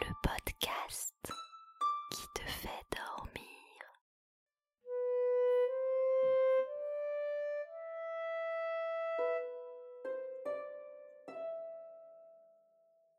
le podcast qui te fait dormir.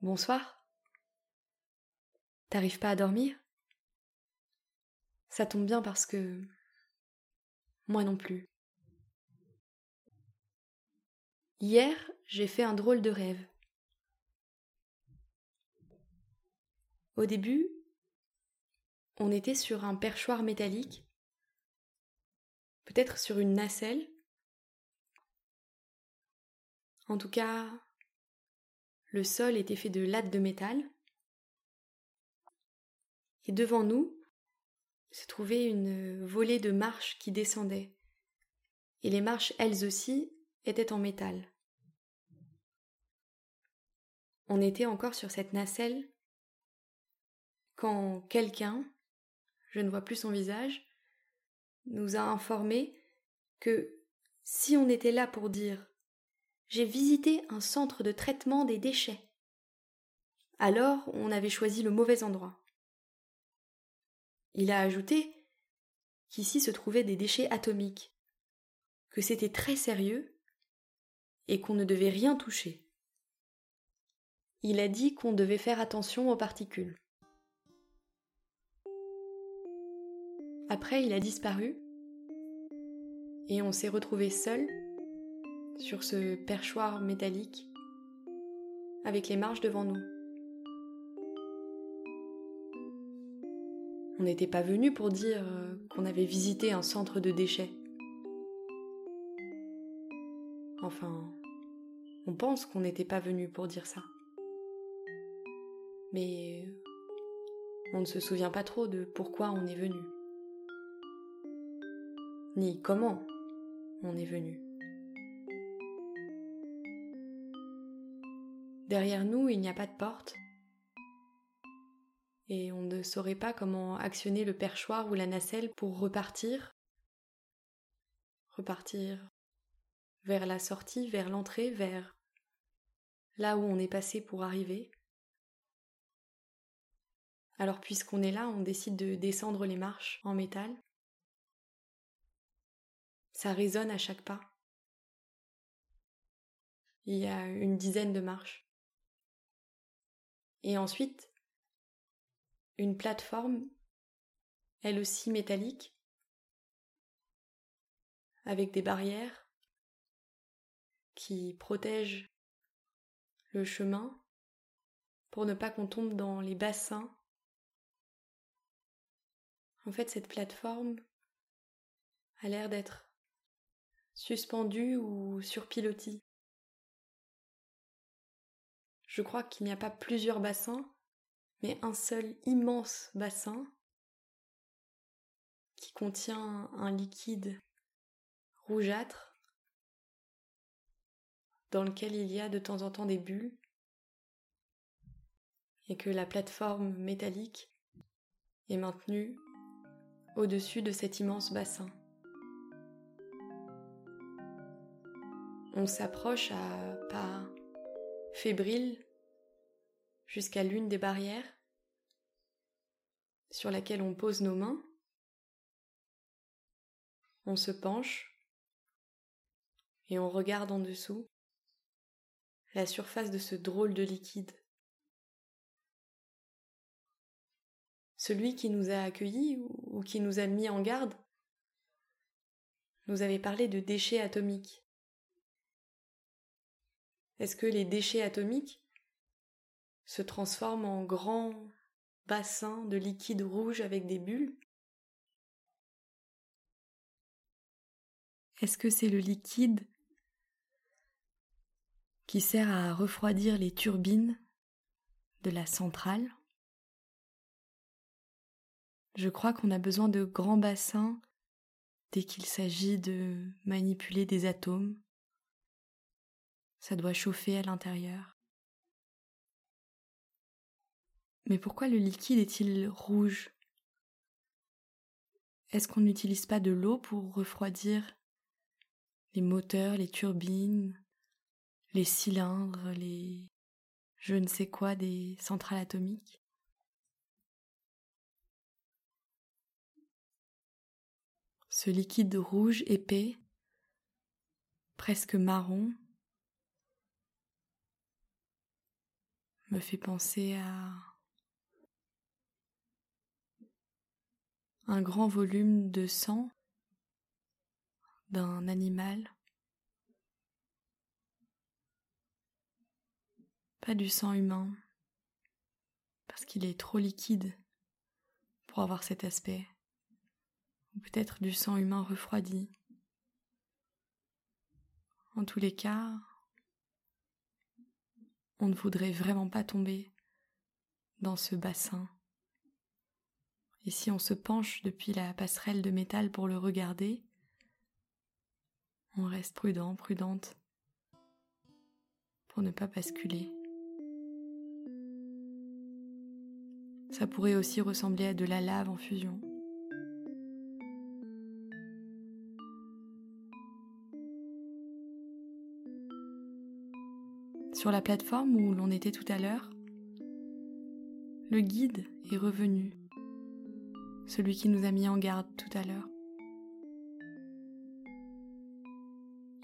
Bonsoir. T'arrives pas à dormir? Ça tombe bien parce que... Moi non plus. Hier, j'ai fait un drôle de rêve. Au début, on était sur un perchoir métallique, peut-être sur une nacelle. En tout cas, le sol était fait de lattes de métal. Et devant nous se trouvait une volée de marches qui descendaient. Et les marches, elles aussi, étaient en métal. On était encore sur cette nacelle quand quelqu'un, je ne vois plus son visage, nous a informé que si on était là pour dire J'ai visité un centre de traitement des déchets, alors on avait choisi le mauvais endroit. Il a ajouté qu'ici se trouvaient des déchets atomiques, que c'était très sérieux et qu'on ne devait rien toucher. Il a dit qu'on devait faire attention aux particules. Après, il a disparu et on s'est retrouvé seul sur ce perchoir métallique avec les marches devant nous. On n'était pas venu pour dire euh, qu'on avait visité un centre de déchets. Enfin, on pense qu'on n'était pas venu pour dire ça. Mais on ne se souvient pas trop de pourquoi on est venu ni comment on est venu. Derrière nous, il n'y a pas de porte, et on ne saurait pas comment actionner le perchoir ou la nacelle pour repartir, repartir vers la sortie, vers l'entrée, vers là où on est passé pour arriver. Alors puisqu'on est là, on décide de descendre les marches en métal ça résonne à chaque pas. Il y a une dizaine de marches. Et ensuite, une plateforme, elle aussi métallique, avec des barrières qui protègent le chemin pour ne pas qu'on tombe dans les bassins. En fait, cette plateforme a l'air d'être suspendu ou sur pilotis. Je crois qu'il n'y a pas plusieurs bassins, mais un seul immense bassin qui contient un liquide rougeâtre dans lequel il y a de temps en temps des bulles et que la plateforme métallique est maintenue au-dessus de cet immense bassin. On s'approche à pas fébriles jusqu'à l'une des barrières sur laquelle on pose nos mains. On se penche et on regarde en dessous la surface de ce drôle de liquide. Celui qui nous a accueillis ou qui nous a mis en garde nous avait parlé de déchets atomiques. Est-ce que les déchets atomiques se transforment en grands bassins de liquide rouge avec des bulles? Est-ce que c'est le liquide qui sert à refroidir les turbines de la centrale? Je crois qu'on a besoin de grands bassins dès qu'il s'agit de manipuler des atomes ça doit chauffer à l'intérieur. Mais pourquoi le liquide est-il rouge? Est-ce qu'on n'utilise pas de l'eau pour refroidir les moteurs, les turbines, les cylindres, les... je ne sais quoi des centrales atomiques? Ce liquide rouge épais, presque marron, me fait penser à un grand volume de sang d'un animal. Pas du sang humain, parce qu'il est trop liquide pour avoir cet aspect. Ou peut-être du sang humain refroidi. En tous les cas, on ne voudrait vraiment pas tomber dans ce bassin. Et si on se penche depuis la passerelle de métal pour le regarder, on reste prudent, prudente, pour ne pas basculer. Ça pourrait aussi ressembler à de la lave en fusion. Sur la plateforme où l'on était tout à l'heure, le guide est revenu, celui qui nous a mis en garde tout à l'heure.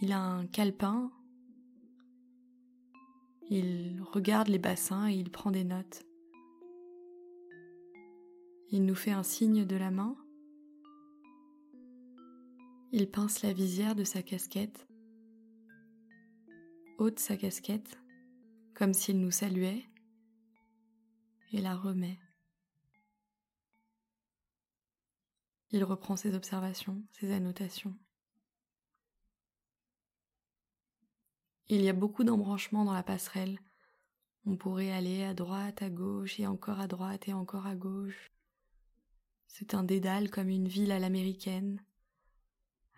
Il a un calepin, il regarde les bassins et il prend des notes. Il nous fait un signe de la main. Il pince la visière de sa casquette, ôte sa casquette comme s'il nous saluait, et la remet. Il reprend ses observations, ses annotations. Il y a beaucoup d'embranchements dans la passerelle. On pourrait aller à droite, à gauche, et encore à droite, et encore à gauche. C'est un dédale comme une ville à l'américaine,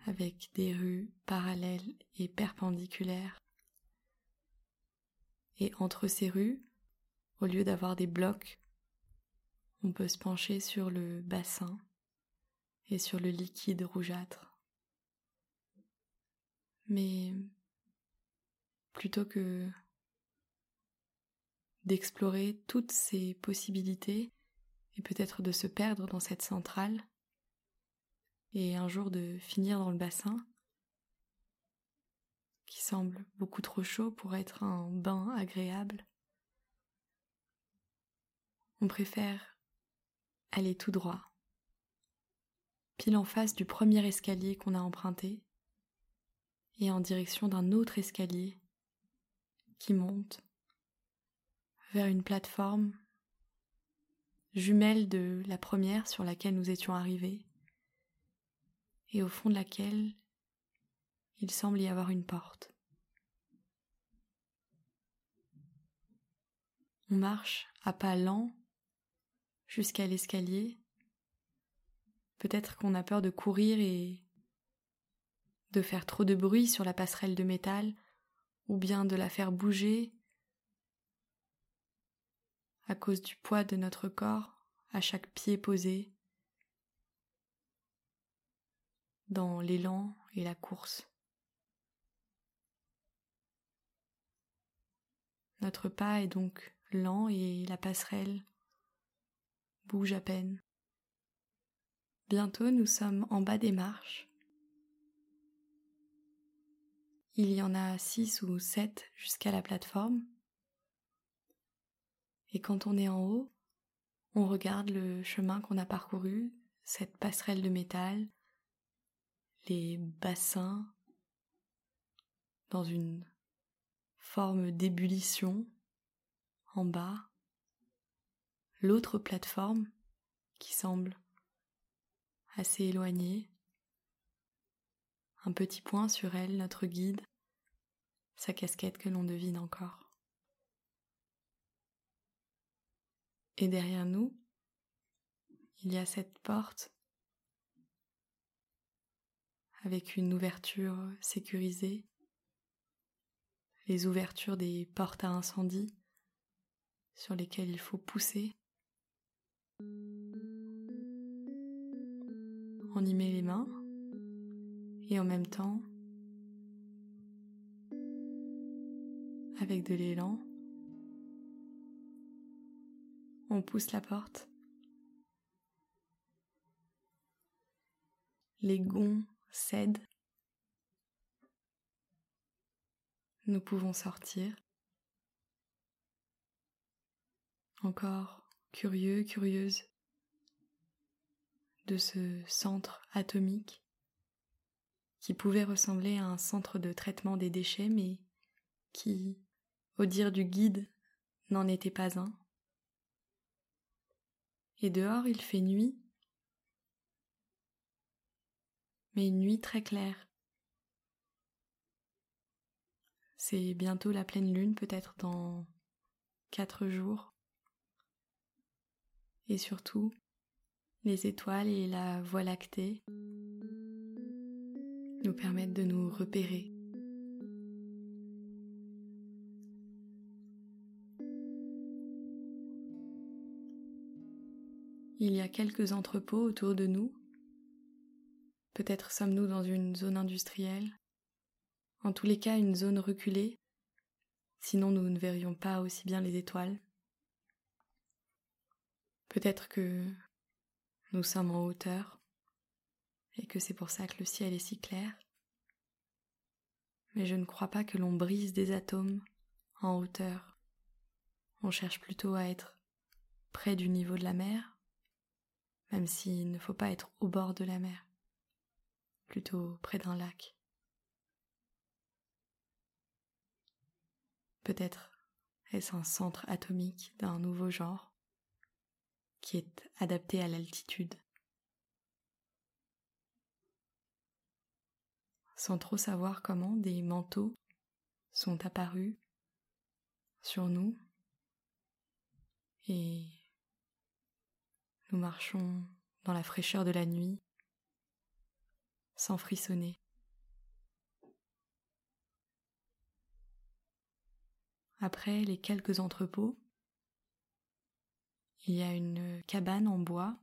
avec des rues parallèles et perpendiculaires et entre ces rues, au lieu d'avoir des blocs, on peut se pencher sur le bassin et sur le liquide rougeâtre. Mais plutôt que d'explorer toutes ces possibilités et peut-être de se perdre dans cette centrale et un jour de finir dans le bassin, qui semble beaucoup trop chaud pour être un bain agréable. On préfère aller tout droit, pile en face du premier escalier qu'on a emprunté, et en direction d'un autre escalier qui monte vers une plateforme jumelle de la première sur laquelle nous étions arrivés, et au fond de laquelle il semble y avoir une porte. On marche à pas lents jusqu'à l'escalier. Peut-être qu'on a peur de courir et de faire trop de bruit sur la passerelle de métal, ou bien de la faire bouger à cause du poids de notre corps à chaque pied posé dans l'élan et la course. Notre pas est donc lent et la passerelle bouge à peine. Bientôt nous sommes en bas des marches. Il y en a six ou sept jusqu'à la plateforme. Et quand on est en haut, on regarde le chemin qu'on a parcouru, cette passerelle de métal, les bassins dans une forme d'ébullition en bas, l'autre plateforme qui semble assez éloignée, un petit point sur elle, notre guide, sa casquette que l'on devine encore. Et derrière nous, il y a cette porte avec une ouverture sécurisée les ouvertures des portes à incendie sur lesquelles il faut pousser. On y met les mains et en même temps, avec de l'élan, On pousse la porte. Les gonds cèdent. Nous pouvons sortir. Encore curieux, curieuse de ce centre atomique qui pouvait ressembler à un centre de traitement des déchets, mais qui, au dire du guide, n'en était pas un. Et dehors il fait nuit, mais une nuit très claire. C'est bientôt la pleine lune, peut-être dans quatre jours. Et surtout, les étoiles et la voie lactée nous permettent de nous repérer. Il y a quelques entrepôts autour de nous. Peut-être sommes-nous dans une zone industrielle. En tous les cas, une zone reculée. Sinon, nous ne verrions pas aussi bien les étoiles. Peut-être que nous sommes en hauteur et que c'est pour ça que le ciel est si clair. Mais je ne crois pas que l'on brise des atomes en hauteur. On cherche plutôt à être près du niveau de la mer, même s'il ne faut pas être au bord de la mer, plutôt près d'un lac. Peut-être est-ce un centre atomique d'un nouveau genre qui est adapté à l'altitude. sans trop savoir comment des manteaux sont apparus sur nous et nous marchons dans la fraîcheur de la nuit sans frissonner. Après les quelques entrepôts, il y a une cabane en bois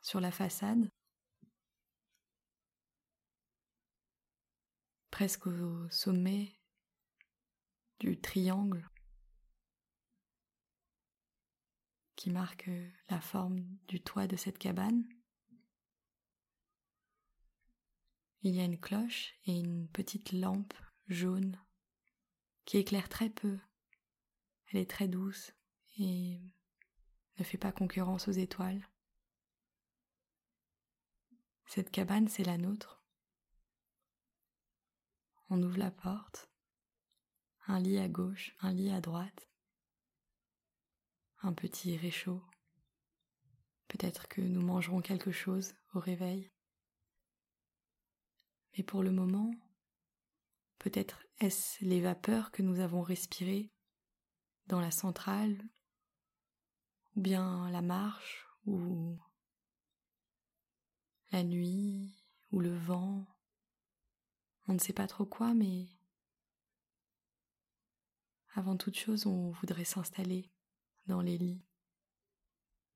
sur la façade presque au sommet du triangle qui marque la forme du toit de cette cabane. Il y a une cloche et une petite lampe jaune qui éclaire très peu. Elle est très douce et ne fait pas concurrence aux étoiles. Cette cabane, c'est la nôtre. On ouvre la porte. Un lit à gauche, un lit à droite. Un petit réchaud. Peut-être que nous mangerons quelque chose au réveil. Mais pour le moment, peut-être est-ce les vapeurs que nous avons respirées dans la centrale, ou bien la marche, ou la nuit, ou le vent, on ne sait pas trop quoi, mais avant toute chose, on voudrait s'installer dans les lits.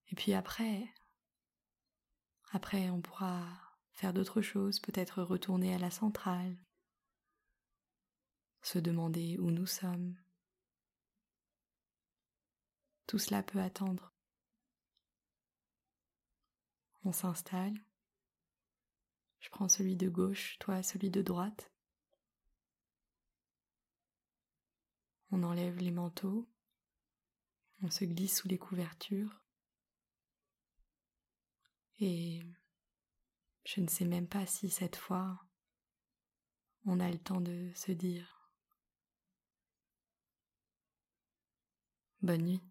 Et puis après, après, on pourra faire d'autres choses, peut-être retourner à la centrale, se demander où nous sommes. Tout cela peut attendre. On s'installe, je prends celui de gauche, toi celui de droite. On enlève les manteaux. On se glisse sous les couvertures. Et je ne sais même pas si cette fois on a le temps de se dire bonne nuit.